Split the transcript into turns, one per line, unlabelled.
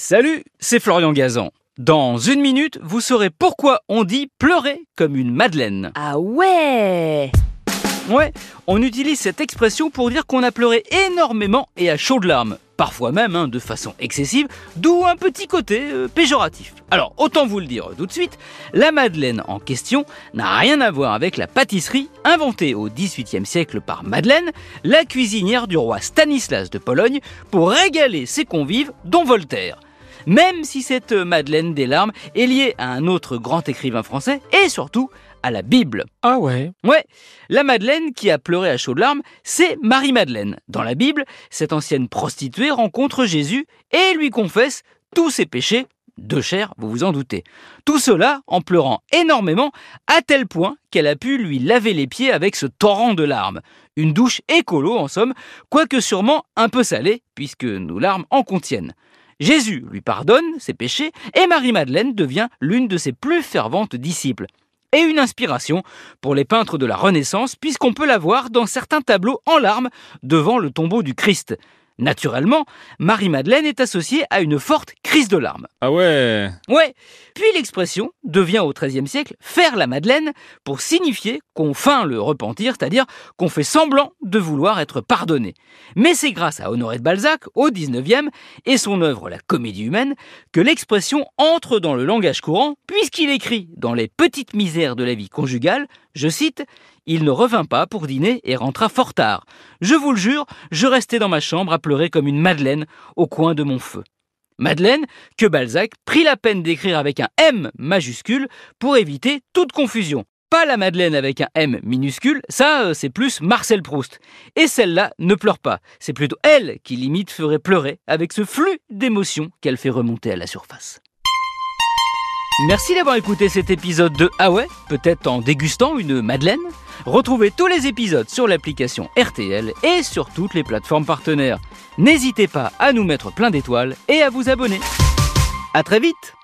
Salut, c'est Florian Gazan. Dans une minute, vous saurez pourquoi on dit pleurer comme une madeleine.
Ah ouais
Ouais, on utilise cette expression pour dire qu'on a pleuré énormément et à chaudes larmes. Parfois même hein, de façon excessive, d'où un petit côté euh, péjoratif. Alors, autant vous le dire tout de suite, la madeleine en question n'a rien à voir avec la pâtisserie inventée au XVIIIe siècle par Madeleine, la cuisinière du roi Stanislas de Pologne, pour régaler ses convives, dont Voltaire même si cette Madeleine des larmes est liée à un autre grand écrivain français et surtout à la Bible.
Ah ouais
Ouais, la Madeleine qui a pleuré à chaudes larmes, c'est Marie-Madeleine. Dans la Bible, cette ancienne prostituée rencontre Jésus et lui confesse tous ses péchés de chair, vous vous en doutez. Tout cela en pleurant énormément, à tel point qu'elle a pu lui laver les pieds avec ce torrent de larmes. Une douche écolo en somme, quoique sûrement un peu salée, puisque nos larmes en contiennent. Jésus lui pardonne ses péchés et Marie-Madeleine devient l'une de ses plus ferventes disciples. Et une inspiration pour les peintres de la Renaissance, puisqu'on peut la voir dans certains tableaux en larmes devant le tombeau du Christ. Naturellement, Marie-Madeleine est associée à une forte crise de larmes.
Ah ouais
Ouais. Puis l'expression devient au XIIIe siècle faire la Madeleine pour signifier qu'on feint le repentir, c'est-à-dire qu'on fait semblant de vouloir être pardonné. Mais c'est grâce à Honoré de Balzac, au XIXe, et son œuvre La Comédie humaine, que l'expression entre dans le langage courant, puisqu'il écrit dans Les petites misères de la vie conjugale, je cite, Il ne revint pas pour dîner et rentra fort tard. Je vous le jure, je restais dans ma chambre à pleurer comme une Madeleine au coin de mon feu. Madeleine, que Balzac prit la peine d'écrire avec un M majuscule pour éviter toute confusion. Pas la Madeleine avec un M minuscule, ça euh, c'est plus Marcel Proust. Et celle-là ne pleure pas, c'est plutôt elle qui limite ferait pleurer avec ce flux d'émotions qu'elle fait remonter à la surface. Merci d'avoir écouté cet épisode de Ah ouais, peut-être en dégustant une Madeleine. Retrouvez tous les épisodes sur l'application RTL et sur toutes les plateformes partenaires. N'hésitez pas à nous mettre plein d'étoiles et à vous abonner. À très vite